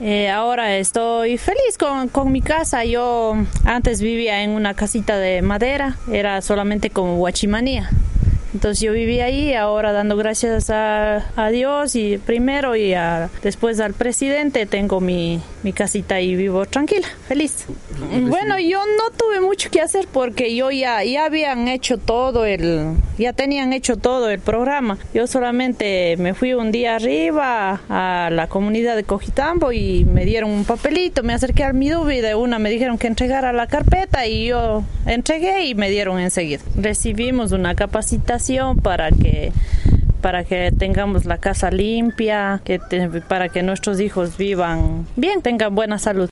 eh, ahora estoy feliz con, con, mi casa. Yo antes vivía en una casita de madera, era solamente como guachimanía. Entonces yo viví ahí, ahora dando gracias a, a Dios y primero y a, después al presidente tengo mi, mi casita y vivo tranquila, feliz. Bueno, yo no tuve mucho que hacer porque yo ya, ya habían hecho todo el, ya tenían hecho todo el programa. Yo solamente me fui un día arriba a la comunidad de Cojitambo y me dieron un papelito, me acerqué al Midubi y de una me dijeron que entregara la carpeta y yo entregué y me dieron enseguida. Recibimos una capacitación para que para que tengamos la casa limpia, que para que nuestros hijos vivan bien, tengan buena salud.